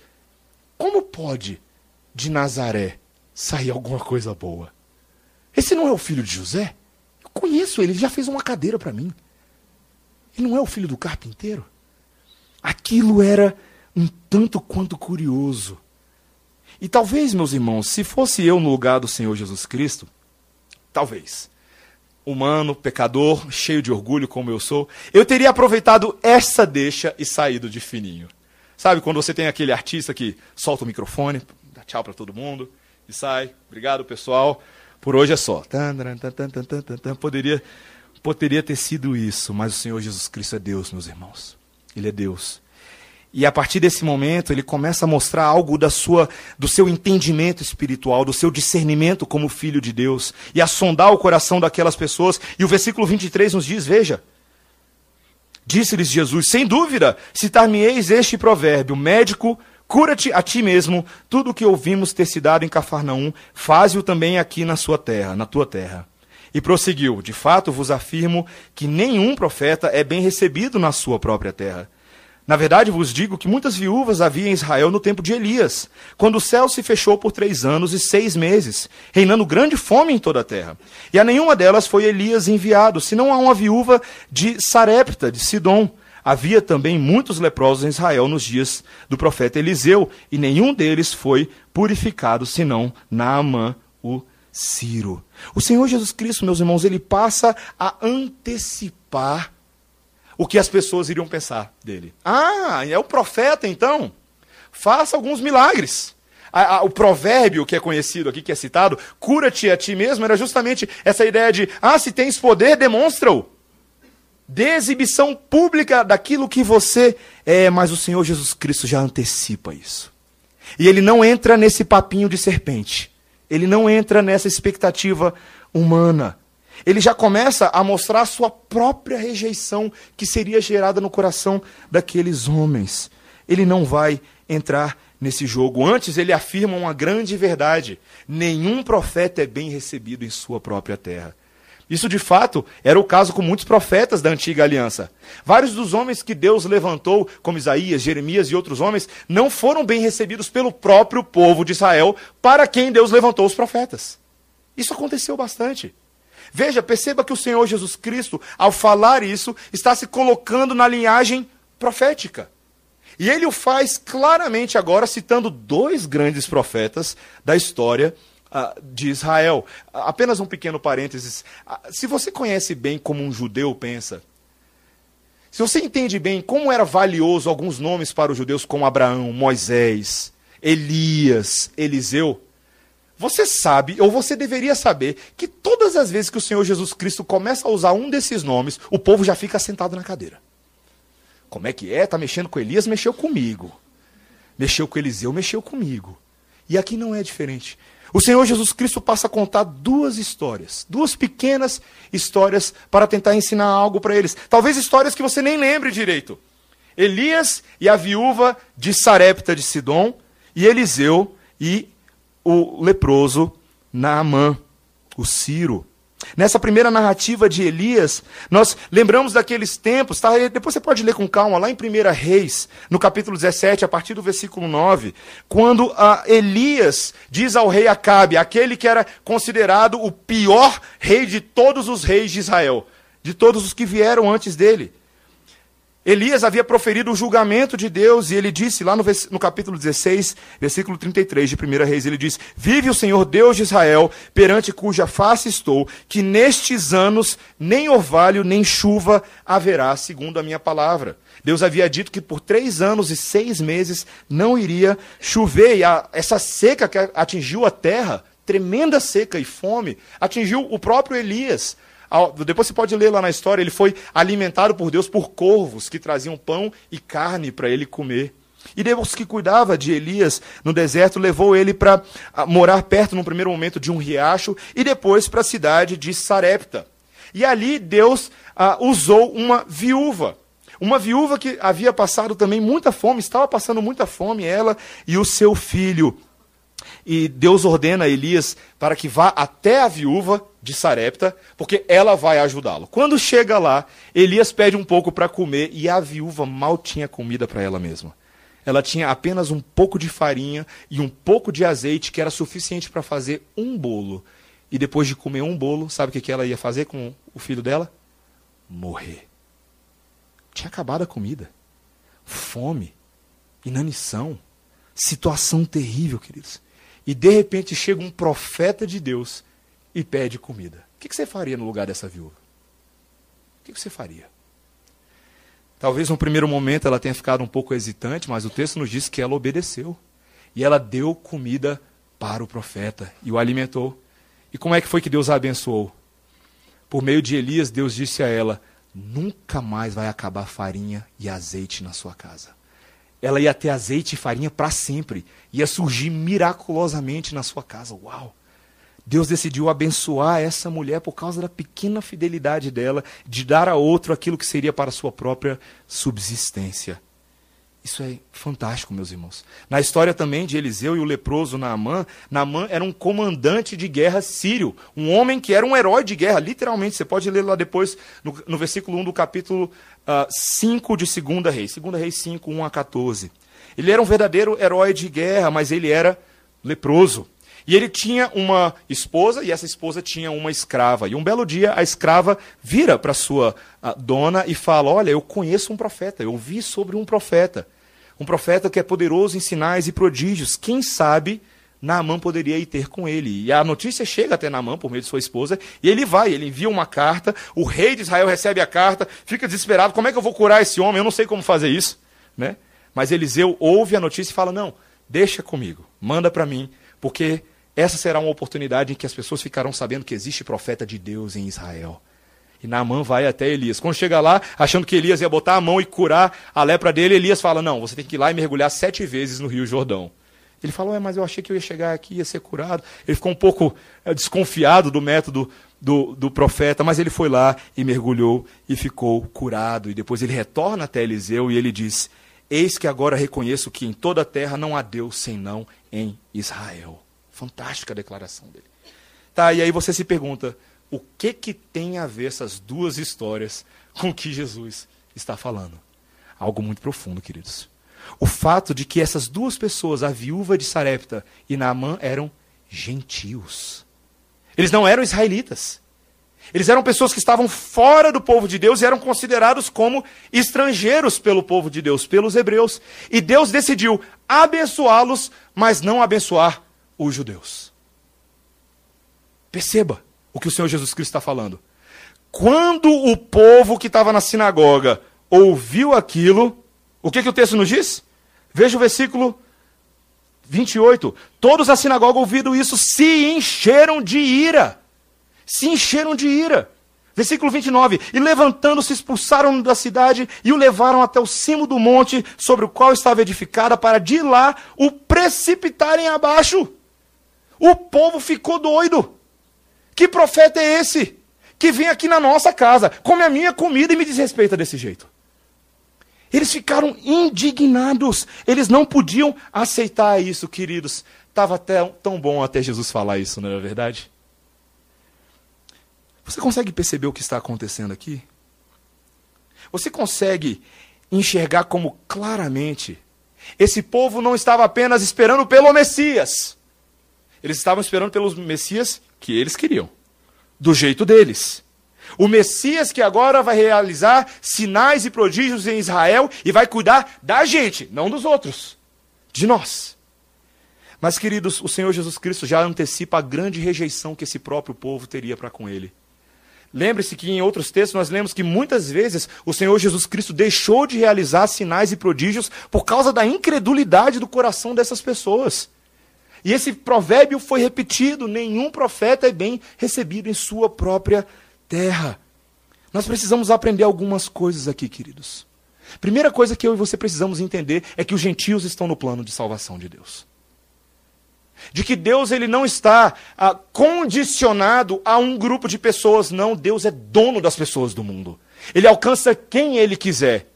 Como pode de Nazaré sair alguma coisa boa? Esse não é o filho de José? Eu conheço ele, ele já fez uma cadeira para mim. Ele não é o filho do carpinteiro? Aquilo era um tanto quanto curioso. E talvez, meus irmãos, se fosse eu no lugar do Senhor Jesus Cristo, talvez, humano, pecador, cheio de orgulho como eu sou, eu teria aproveitado essa deixa e saído de fininho. Sabe quando você tem aquele artista que solta o microfone, dá tchau para todo mundo e sai. Obrigado, pessoal. Por hoje é só. Poderia, poderia ter sido isso, mas o Senhor Jesus Cristo é Deus, meus irmãos. Ele é Deus. E a partir desse momento, ele começa a mostrar algo da sua, do seu entendimento espiritual, do seu discernimento como filho de Deus, e a sondar o coração daquelas pessoas. E o versículo 23 nos diz: Veja, disse-lhes Jesus: Sem dúvida, citar-me-eis este provérbio: Médico, cura-te a ti mesmo, tudo o que ouvimos ter se dado em Cafarnaum, faze-o também aqui na sua terra, na tua terra. E prosseguiu: De fato vos afirmo que nenhum profeta é bem recebido na sua própria terra. Na verdade, vos digo que muitas viúvas havia em Israel no tempo de Elias, quando o céu se fechou por três anos e seis meses, reinando grande fome em toda a terra. E a nenhuma delas foi Elias enviado, senão a uma viúva de Sarepta, de Sidom. Havia também muitos leprosos em Israel nos dias do profeta Eliseu, e nenhum deles foi purificado, senão Naamã, o Ciro. O Senhor Jesus Cristo, meus irmãos, ele passa a antecipar o que as pessoas iriam pensar dele. Ah, é o profeta então? Faça alguns milagres. A, a, o provérbio que é conhecido aqui, que é citado, cura-te a ti mesmo, era justamente essa ideia de, ah, se tens poder, demonstra-o. Dê exibição pública daquilo que você é, mas o Senhor Jesus Cristo já antecipa isso. E ele não entra nesse papinho de serpente. Ele não entra nessa expectativa humana ele já começa a mostrar a sua própria rejeição que seria gerada no coração daqueles homens. ele não vai entrar nesse jogo. Antes, ele afirma uma grande verdade: nenhum profeta é bem recebido em sua própria terra. Isso de fato era o caso com muitos profetas da antiga aliança. Vários dos homens que Deus levantou, como Isaías, Jeremias e outros homens, não foram bem recebidos pelo próprio povo de Israel, para quem Deus levantou os profetas. Isso aconteceu bastante. Veja, perceba que o Senhor Jesus Cristo, ao falar isso, está se colocando na linhagem profética. E ele o faz claramente agora, citando dois grandes profetas da história uh, de Israel. Apenas um pequeno parênteses. Uh, se você conhece bem como um judeu pensa, se você entende bem como era valioso alguns nomes para os judeus, como Abraão, Moisés, Elias, Eliseu, você sabe, ou você deveria saber, que todas as vezes que o Senhor Jesus Cristo começa a usar um desses nomes, o povo já fica sentado na cadeira. Como é que é? Tá mexendo com Elias, mexeu comigo. Mexeu com Eliseu, mexeu comigo. E aqui não é diferente. O Senhor Jesus Cristo passa a contar duas histórias, duas pequenas histórias para tentar ensinar algo para eles. Talvez histórias que você nem lembre direito. Elias e a viúva de Sarepta de Sidom, e Eliseu e o leproso Naamã, o Ciro. Nessa primeira narrativa de Elias, nós lembramos daqueles tempos, tá? depois você pode ler com calma, lá em 1 Reis, no capítulo 17, a partir do versículo 9, quando Elias diz ao rei Acabe, aquele que era considerado o pior rei de todos os reis de Israel, de todos os que vieram antes dele. Elias havia proferido o julgamento de Deus e ele disse lá no, no, capítulo 16, versículo 33 de 1 Reis, ele diz: Vive o Senhor Deus de Israel, perante cuja face estou, que nestes anos nem orvalho nem chuva haverá, segundo a minha palavra. Deus havia dito que por três anos e seis meses não iria chover, e a, essa seca que atingiu a terra, tremenda seca e fome, atingiu o próprio Elias. Depois você pode ler lá na história, ele foi alimentado por Deus por corvos que traziam pão e carne para ele comer. E Deus que cuidava de Elias no deserto levou ele para ah, morar perto, num primeiro momento, de um riacho e depois para a cidade de Sarepta. E ali Deus ah, usou uma viúva. Uma viúva que havia passado também muita fome, estava passando muita fome, ela e o seu filho. E Deus ordena a Elias para que vá até a viúva de Sarepta, porque ela vai ajudá-lo. Quando chega lá, Elias pede um pouco para comer e a viúva mal tinha comida para ela mesma. Ela tinha apenas um pouco de farinha e um pouco de azeite que era suficiente para fazer um bolo. E depois de comer um bolo, sabe o que ela ia fazer com o filho dela? Morrer. Tinha acabado a comida. Fome, inanição, situação terrível, queridos. E de repente chega um profeta de Deus e pede comida. O que você faria no lugar dessa viúva? O que você faria? Talvez no primeiro momento ela tenha ficado um pouco hesitante, mas o texto nos diz que ela obedeceu. E ela deu comida para o profeta e o alimentou. E como é que foi que Deus a abençoou? Por meio de Elias, Deus disse a ela: Nunca mais vai acabar farinha e azeite na sua casa. Ela ia ter azeite e farinha para sempre. Ia surgir miraculosamente na sua casa. Uau! Deus decidiu abençoar essa mulher por causa da pequena fidelidade dela de dar a outro aquilo que seria para a sua própria subsistência. Isso é fantástico, meus irmãos. Na história também de Eliseu e o leproso Naamã, Naamã era um comandante de guerra sírio, um homem que era um herói de guerra, literalmente. Você pode ler lá depois, no, no versículo 1 do capítulo uh, ah, 5 de 2 Reis. 2 Reis 5, 1 a 14. Ele era um verdadeiro herói de guerra, mas ele era leproso. E ele tinha uma esposa, e essa esposa tinha uma escrava. E um belo dia a escrava vira para sua dona e fala: Olha, eu conheço um profeta, eu ouvi sobre um profeta. Um profeta que é poderoso em sinais e prodígios. Quem sabe Naamã poderia ir ter com ele. E a notícia chega até Naamã por meio de sua esposa, e ele vai, ele envia uma carta, o rei de Israel recebe a carta, fica desesperado, como é que eu vou curar esse homem? Eu não sei como fazer isso. Né? Mas Eliseu ouve a notícia e fala, não, deixa comigo, manda para mim, porque essa será uma oportunidade em que as pessoas ficarão sabendo que existe profeta de Deus em Israel. E Naamã vai até Elias. Quando chega lá, achando que Elias ia botar a mão e curar a lepra dele, Elias fala: Não, você tem que ir lá e mergulhar sete vezes no Rio Jordão. Ele falou: É, mas eu achei que eu ia chegar aqui, ia ser curado. Ele ficou um pouco é, desconfiado do método do, do profeta, mas ele foi lá e mergulhou e ficou curado. E depois ele retorna até Eliseu e ele diz: Eis que agora reconheço que em toda a terra não há Deus senão em Israel. Fantástica a declaração dele. Tá, e aí você se pergunta, o que que tem a ver essas duas histórias com o que Jesus está falando? Algo muito profundo, queridos. O fato de que essas duas pessoas, a viúva de Sarepta e Naamã, eram gentios. Eles não eram israelitas. Eles eram pessoas que estavam fora do povo de Deus e eram considerados como estrangeiros pelo povo de Deus, pelos hebreus. E Deus decidiu abençoá-los, mas não abençoar os judeus. Perceba o que o Senhor Jesus Cristo está falando. Quando o povo que estava na sinagoga ouviu aquilo, o que, que o texto nos diz? Veja o versículo 28. Todos na sinagoga ouvindo isso se encheram de ira. Se encheram de ira. Versículo 29. E levantando-se, expulsaram da cidade e o levaram até o cimo do monte sobre o qual estava edificada, para de lá o precipitarem abaixo. O povo ficou doido. Que profeta é esse? Que vem aqui na nossa casa, come a minha comida e me desrespeita desse jeito. Eles ficaram indignados. Eles não podiam aceitar isso, queridos. Estava até tão bom até Jesus falar isso, não é verdade? Você consegue perceber o que está acontecendo aqui? Você consegue enxergar como claramente esse povo não estava apenas esperando pelo Messias. Eles estavam esperando pelo Messias que eles queriam, do jeito deles. O Messias que agora vai realizar sinais e prodígios em Israel e vai cuidar da gente, não dos outros, de nós. Mas, queridos, o Senhor Jesus Cristo já antecipa a grande rejeição que esse próprio povo teria para com ele. Lembre-se que em outros textos nós lemos que muitas vezes o Senhor Jesus Cristo deixou de realizar sinais e prodígios por causa da incredulidade do coração dessas pessoas. E esse provérbio foi repetido: nenhum profeta é bem recebido em sua própria terra. Nós precisamos aprender algumas coisas aqui, queridos. Primeira coisa que eu e você precisamos entender é que os gentios estão no plano de salvação de Deus. De que Deus ele não está ah, condicionado a um grupo de pessoas, não. Deus é dono das pessoas do mundo. Ele alcança quem ele quiser.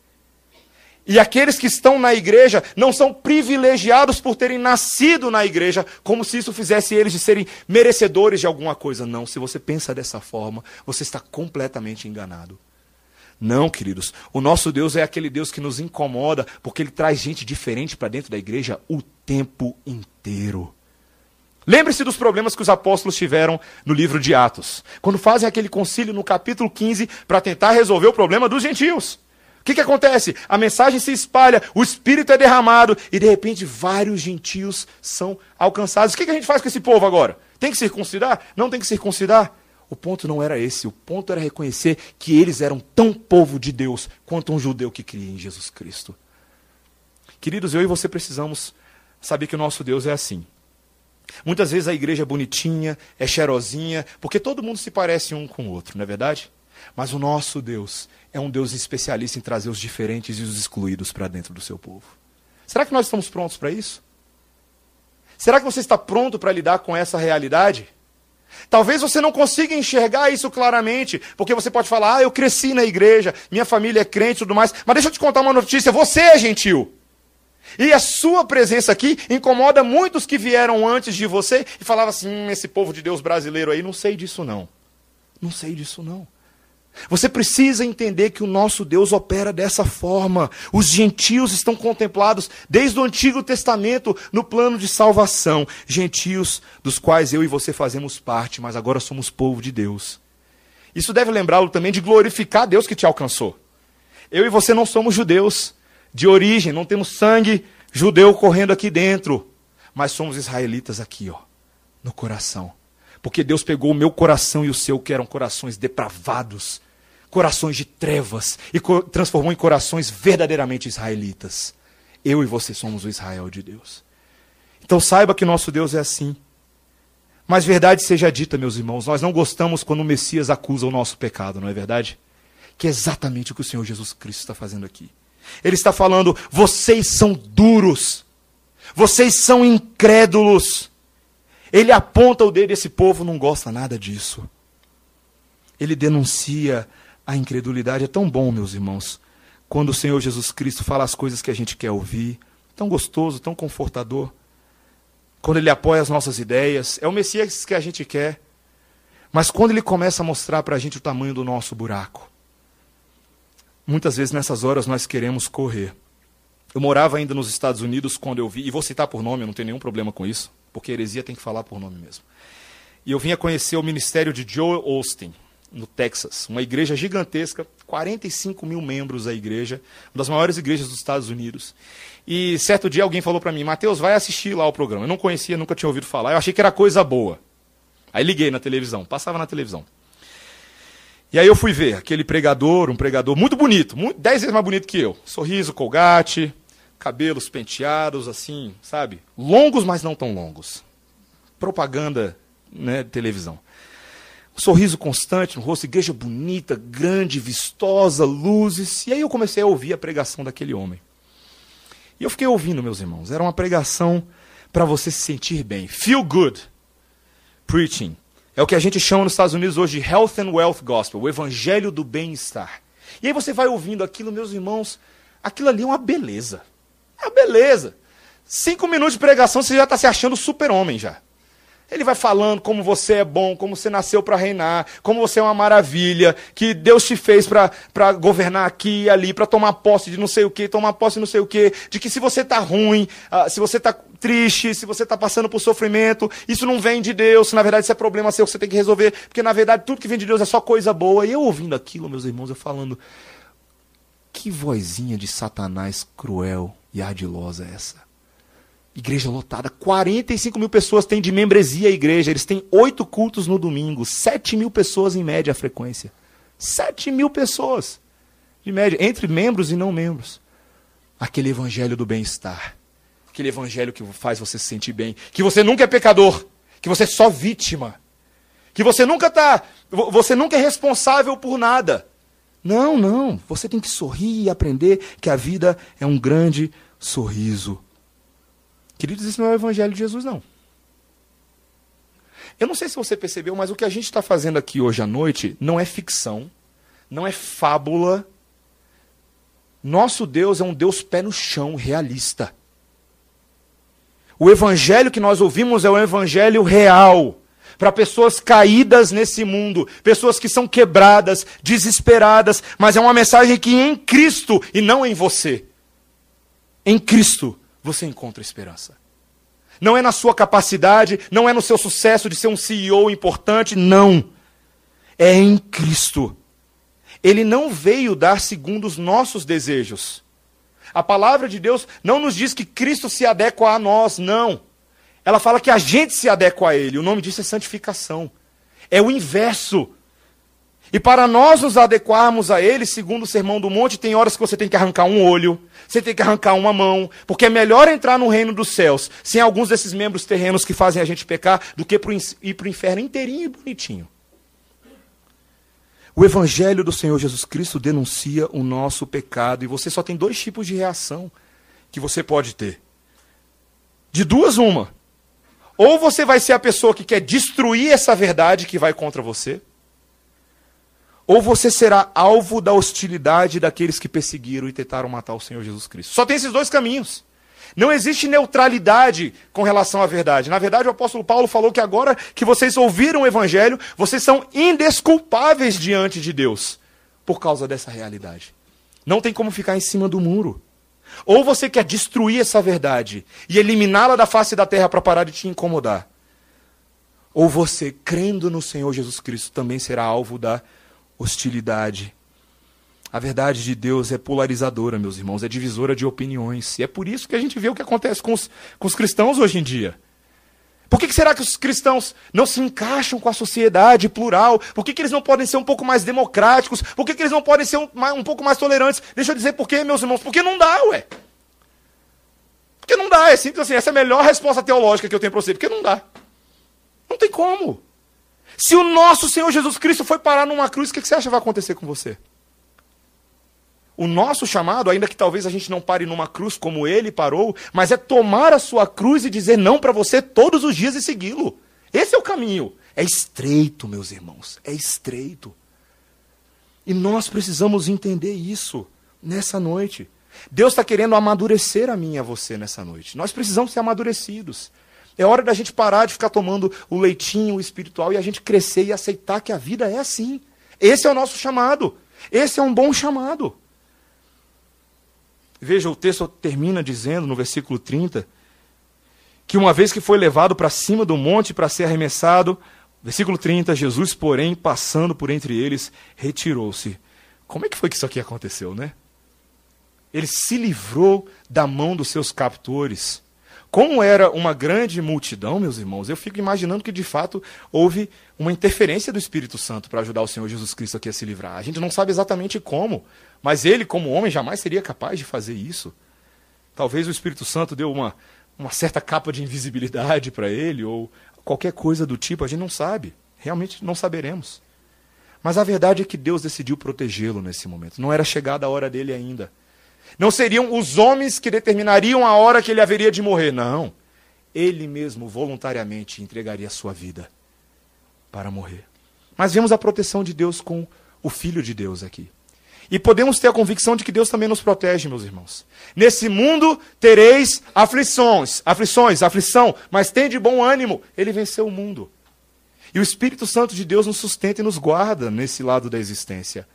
E aqueles que estão na igreja não são privilegiados por terem nascido na igreja, como se isso fizesse eles de serem merecedores de alguma coisa. Não, se você pensa dessa forma, você está completamente enganado. Não, queridos, o nosso Deus é aquele Deus que nos incomoda, porque ele traz gente diferente para dentro da igreja o tempo inteiro. Lembre-se dos problemas que os apóstolos tiveram no livro de Atos, quando fazem aquele concílio no capítulo 15 para tentar resolver o problema dos gentios. O que, que acontece? A mensagem se espalha, o Espírito é derramado e de repente vários gentios são alcançados. O que, que a gente faz com esse povo agora? Tem que circuncidar? Não tem que circuncidar? O ponto não era esse, o ponto era reconhecer que eles eram tão povo de Deus quanto um judeu que cria em Jesus Cristo. Queridos, eu e você precisamos saber que o nosso Deus é assim. Muitas vezes a igreja é bonitinha, é cheirosinha, porque todo mundo se parece um com o outro, não é verdade? Mas o nosso Deus é um Deus especialista em trazer os diferentes e os excluídos para dentro do seu povo. Será que nós estamos prontos para isso? Será que você está pronto para lidar com essa realidade? Talvez você não consiga enxergar isso claramente, porque você pode falar: ah, eu cresci na igreja, minha família é crente e tudo mais. Mas deixa eu te contar uma notícia: você é gentil. E a sua presença aqui incomoda muitos que vieram antes de você e falavam assim: hum, esse povo de Deus brasileiro aí, não sei disso não. Não sei disso não. Você precisa entender que o nosso Deus opera dessa forma. Os gentios estão contemplados desde o Antigo Testamento no plano de salvação. Gentios dos quais eu e você fazemos parte, mas agora somos povo de Deus. Isso deve lembrá-lo também de glorificar Deus que te alcançou. Eu e você não somos judeus de origem, não temos sangue judeu correndo aqui dentro, mas somos israelitas aqui, ó, no coração. Porque Deus pegou o meu coração e o seu, que eram corações depravados, corações de trevas, e transformou em corações verdadeiramente israelitas. Eu e você somos o Israel de Deus. Então saiba que nosso Deus é assim. Mas verdade seja dita, meus irmãos, nós não gostamos quando o Messias acusa o nosso pecado, não é verdade? Que é exatamente o que o Senhor Jesus Cristo está fazendo aqui. Ele está falando: vocês são duros, vocês são incrédulos. Ele aponta o dedo esse povo não gosta nada disso. Ele denuncia a incredulidade. É tão bom, meus irmãos, quando o Senhor Jesus Cristo fala as coisas que a gente quer ouvir. Tão gostoso, tão confortador. Quando ele apoia as nossas ideias. É o Messias que a gente quer. Mas quando ele começa a mostrar para a gente o tamanho do nosso buraco. Muitas vezes nessas horas nós queremos correr. Eu morava ainda nos Estados Unidos quando eu vi, e vou citar por nome, eu não tenho nenhum problema com isso, porque heresia tem que falar por nome mesmo. E eu vim a conhecer o ministério de Joel Austin, no Texas, uma igreja gigantesca, 45 mil membros a igreja, uma das maiores igrejas dos Estados Unidos. E certo dia alguém falou para mim, Mateus, vai assistir lá o programa. Eu não conhecia, nunca tinha ouvido falar, eu achei que era coisa boa. Aí liguei na televisão, passava na televisão. E aí eu fui ver aquele pregador, um pregador muito bonito, muito, dez vezes mais bonito que eu. Sorriso, colgate, cabelos penteados, assim, sabe? Longos, mas não tão longos. Propaganda, né, de televisão. Sorriso constante no rosto, igreja bonita, grande, vistosa, luzes. E aí eu comecei a ouvir a pregação daquele homem. E eu fiquei ouvindo, meus irmãos. Era uma pregação para você se sentir bem. Feel good preaching. É o que a gente chama nos Estados Unidos hoje de Health and Wealth Gospel, o evangelho do bem-estar. E aí você vai ouvindo aquilo, meus irmãos, aquilo ali é uma beleza. É beleza. Cinco minutos de pregação, você já está se achando super-homem já. Ele vai falando como você é bom, como você nasceu para reinar, como você é uma maravilha, que Deus te fez para governar aqui e ali, para tomar posse de não sei o que, tomar posse de não sei o que, de que se você está ruim, uh, se você está triste, se você está passando por sofrimento, isso não vem de Deus, na verdade isso é problema seu que você tem que resolver, porque na verdade tudo que vem de Deus é só coisa boa. E eu ouvindo aquilo, meus irmãos, eu falando, que vozinha de Satanás cruel e ardilosa é essa? Igreja lotada, 45 mil pessoas têm de membresia a igreja, eles têm oito cultos no domingo, 7 mil pessoas em média a frequência. 7 mil pessoas, de média, entre membros e não membros. Aquele evangelho do bem-estar, aquele evangelho que faz você se sentir bem, que você nunca é pecador, que você é só vítima, que você nunca tá, você nunca é responsável por nada. Não, não, você tem que sorrir e aprender que a vida é um grande sorriso Queridos, isso não é o evangelho de Jesus, não. Eu não sei se você percebeu, mas o que a gente está fazendo aqui hoje à noite não é ficção, não é fábula. Nosso Deus é um Deus pé no chão, realista. O evangelho que nós ouvimos é o evangelho real. Para pessoas caídas nesse mundo, pessoas que são quebradas, desesperadas, mas é uma mensagem que em Cristo e não em você. Em Cristo você encontra esperança. Não é na sua capacidade, não é no seu sucesso de ser um CEO importante, não. É em Cristo. Ele não veio dar segundo os nossos desejos. A palavra de Deus não nos diz que Cristo se adequa a nós, não. Ela fala que a gente se adequa a Ele. O nome disso é santificação. É o inverso. E para nós nos adequarmos a Ele, segundo o Sermão do Monte, tem horas que você tem que arrancar um olho, você tem que arrancar uma mão, porque é melhor entrar no reino dos céus sem alguns desses membros terrenos que fazem a gente pecar do que ir para o inferno inteirinho e bonitinho. O Evangelho do Senhor Jesus Cristo denuncia o nosso pecado e você só tem dois tipos de reação que você pode ter. De duas, uma. Ou você vai ser a pessoa que quer destruir essa verdade que vai contra você ou você será alvo da hostilidade daqueles que perseguiram e tentaram matar o Senhor Jesus Cristo. Só tem esses dois caminhos. Não existe neutralidade com relação à verdade. Na verdade, o apóstolo Paulo falou que agora que vocês ouviram o evangelho, vocês são indesculpáveis diante de Deus por causa dessa realidade. Não tem como ficar em cima do muro. Ou você quer destruir essa verdade e eliminá-la da face da terra para parar de te incomodar. Ou você, crendo no Senhor Jesus Cristo, também será alvo da hostilidade. A verdade de Deus é polarizadora, meus irmãos, é divisora de opiniões. E é por isso que a gente vê o que acontece com os, com os cristãos hoje em dia. Por que, que, será que os cristãos não se encaixam com a sociedade plural? Por que, que eles não podem ser um pouco mais democráticos? Por que, que eles não podem ser um, um pouco mais tolerantes? Deixa eu dizer por quê, meus irmãos. Porque não dá, ué. Porque não dá, é simples assim. Essa é a melhor resposta teológica que eu tenho para você. Porque não dá. Não tem como. Se o nosso Senhor Jesus Cristo foi parar numa cruz, o que você acha que vai acontecer com você? O nosso chamado, ainda que talvez a gente não pare numa cruz como ele parou, mas é tomar a sua cruz e dizer não para você todos os dias e segui-lo. Esse é o caminho. É estreito, meus irmãos, é estreito. E nós precisamos entender isso. nessa noite. Deus está querendo amadurecer a mim e a você nessa noite. Nós precisamos ser amadurecidos. É hora da gente parar de ficar tomando o leitinho espiritual e a gente crescer e aceitar que a vida é assim. Esse é o nosso chamado. Esse é um bom chamado. Veja, o texto termina dizendo no versículo 30 que uma vez que foi levado para cima do monte para ser arremessado, versículo 30, Jesus, porém, passando por entre eles, retirou-se. Como é que foi que isso aqui aconteceu, né? Ele se livrou da mão dos seus captores. Como era uma grande multidão, meus irmãos, eu fico imaginando que de fato houve uma interferência do Espírito Santo para ajudar o Senhor Jesus Cristo aqui a se livrar. A gente não sabe exatamente como, mas ele, como homem, jamais seria capaz de fazer isso. Talvez o Espírito Santo deu uma, uma certa capa de invisibilidade para ele, ou qualquer coisa do tipo, a gente não sabe. Realmente não saberemos. Mas a verdade é que Deus decidiu protegê-lo nesse momento. Não era chegada a hora dele ainda. Não seriam os homens que determinariam a hora que ele haveria de morrer. Não. Ele mesmo voluntariamente entregaria a sua vida para morrer. Mas vemos a proteção de Deus com o Filho de Deus aqui. E podemos ter a convicção de que Deus também nos protege, meus irmãos. Nesse mundo tereis aflições, aflições, aflição, mas tem de bom ânimo, ele venceu o mundo. E o Espírito Santo de Deus nos sustenta e nos guarda nesse lado da existência.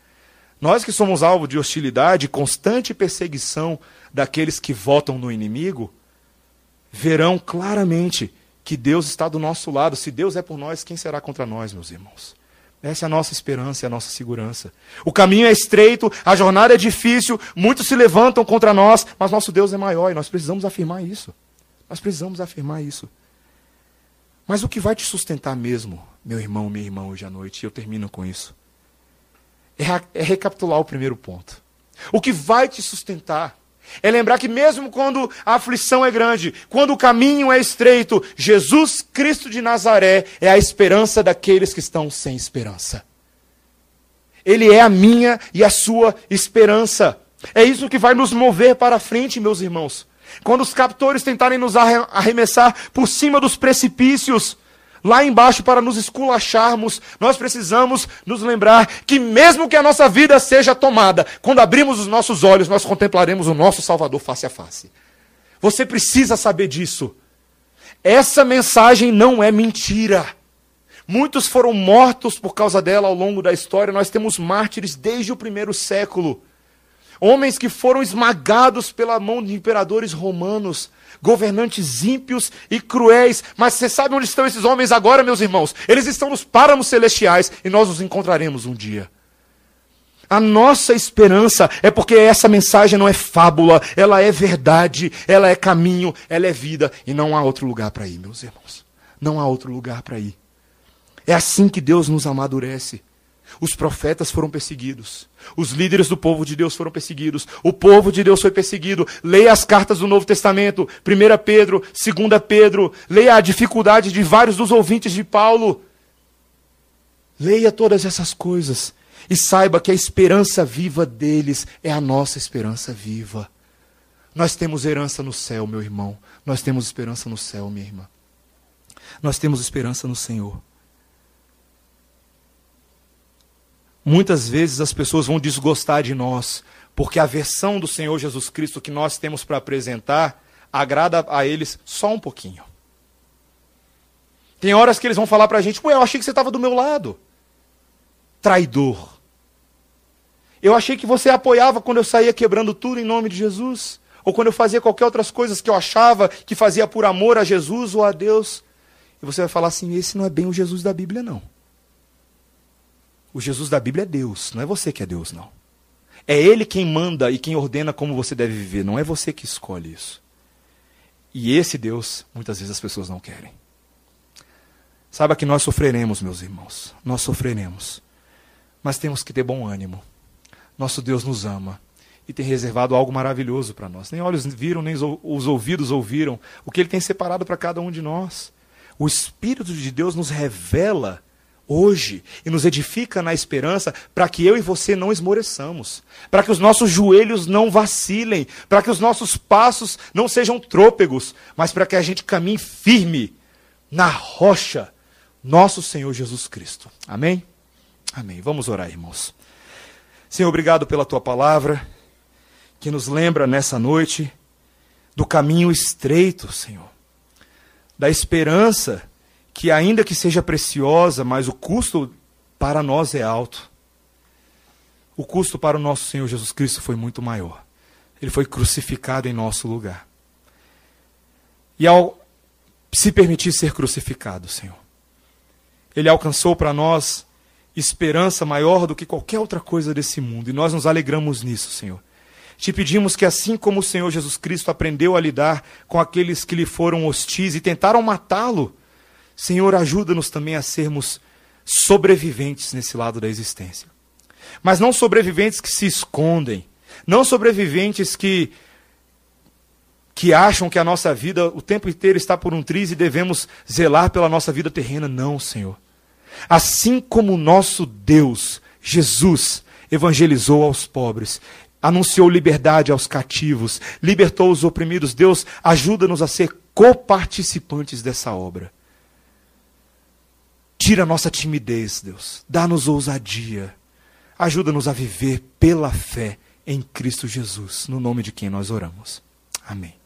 Nós que somos alvo de hostilidade, constante perseguição daqueles que votam no inimigo, verão claramente que Deus está do nosso lado. Se Deus é por nós, quem será contra nós, meus irmãos? Essa é a nossa esperança e a nossa segurança. O caminho é estreito, a jornada é difícil, muitos se levantam contra nós, mas nosso Deus é maior e nós precisamos afirmar isso. Nós precisamos afirmar isso. Mas o que vai te sustentar mesmo, meu irmão, minha irmã, hoje à noite, e eu termino com isso, é, é recapitular o primeiro ponto. O que vai te sustentar é lembrar que mesmo quando a aflição é grande, quando o caminho é estreito, Jesus Cristo de Nazaré é a esperança daqueles que estão sem esperança. Ele é a minha e a sua esperança. É isso que vai nos mover para frente, meus irmãos. Quando os captores tentarem nos arremessar por cima dos precipícios, lá embaixo para nos esculacharmos, nós precisamos nos lembrar que, mesmo que a nossa vida seja tomada, quando abrimos os nossos olhos, nós contemplaremos o nosso Salvador face a face. Você precisa saber disso. Essa mensagem não é mentira. Muitos foram mortos por causa dela ao longo da história. Nós temos mártires desde o primeiro século. Homens que foram esmagados pela mão de imperadores romanos governantes ímpios e cruéis. Mas você sabe onde estão esses homens agora, meus irmãos? Eles estão nos páramos celestiais e nós os encontraremos um dia. A nossa esperança é porque essa mensagem não é fábula, ela é verdade, ela é caminho, ela é vida e não há outro lugar para ir, meus irmãos. Não há outro lugar para ir. É assim que Deus nos amadurece. Os profetas foram perseguidos. Os líderes do povo de Deus foram perseguidos. O povo de Deus foi perseguido. Leia as cartas do Novo Testamento, 1 Pedro, 2 Pedro. Leia a dificuldade de vários dos ouvintes de Paulo. Leia todas essas coisas e saiba que a esperança viva deles é a nossa esperança viva. Nós temos herança no céu, meu irmão. Nós temos esperança no céu, minha irmã. Nós temos esperança no Senhor. Muitas vezes as pessoas vão desgostar de nós, porque a versão do Senhor Jesus Cristo que nós temos para apresentar agrada a eles só um pouquinho. Tem horas que eles vão falar para a gente: Ué, eu achei que você estava do meu lado. Traidor. Eu achei que você apoiava quando eu saía quebrando tudo em nome de Jesus. Ou quando eu fazia qualquer outras coisas que eu achava que fazia por amor a Jesus ou a Deus. E você vai falar assim: esse não é bem o Jesus da Bíblia, não. O Jesus da Bíblia é Deus, não é você que é Deus, não. É Ele quem manda e quem ordena como você deve viver, não é você que escolhe isso. E esse Deus, muitas vezes as pessoas não querem. Saiba que nós sofreremos, meus irmãos, nós sofreremos. Mas temos que ter bom ânimo. Nosso Deus nos ama e tem reservado algo maravilhoso para nós. Nem olhos viram, nem os ouvidos ouviram o que Ele tem separado para cada um de nós. O Espírito de Deus nos revela hoje e nos edifica na esperança para que eu e você não esmoreçamos, para que os nossos joelhos não vacilem, para que os nossos passos não sejam trôpegos, mas para que a gente caminhe firme na rocha, nosso Senhor Jesus Cristo. Amém? Amém. Vamos orar, irmãos. Senhor, obrigado pela tua palavra. que nos lembra nessa noite do caminho estreito, Senhor, da esperança que, ainda que seja preciosa, mas o custo para nós é alto. O custo para o nosso Senhor Jesus Cristo foi muito maior. Ele foi crucificado em nosso lugar. E ao se permitir ser crucificado, Senhor, ele alcançou para nós esperança maior do que qualquer outra coisa desse mundo. E nós nos alegramos nisso, Senhor. Te pedimos que, assim como o Senhor Jesus Cristo aprendeu a lidar com aqueles que lhe foram hostis e tentaram matá-lo, Senhor, ajuda-nos também a sermos sobreviventes nesse lado da existência. Mas não sobreviventes que se escondem, não sobreviventes que que acham que a nossa vida o tempo inteiro está por um triz e devemos zelar pela nossa vida terrena. Não, Senhor. Assim como o nosso Deus, Jesus, evangelizou aos pobres, anunciou liberdade aos cativos, libertou os oprimidos, Deus ajuda-nos a ser coparticipantes dessa obra. Tira a nossa timidez, Deus. Dá-nos ousadia. Ajuda-nos a viver pela fé em Cristo Jesus, no nome de quem nós oramos. Amém.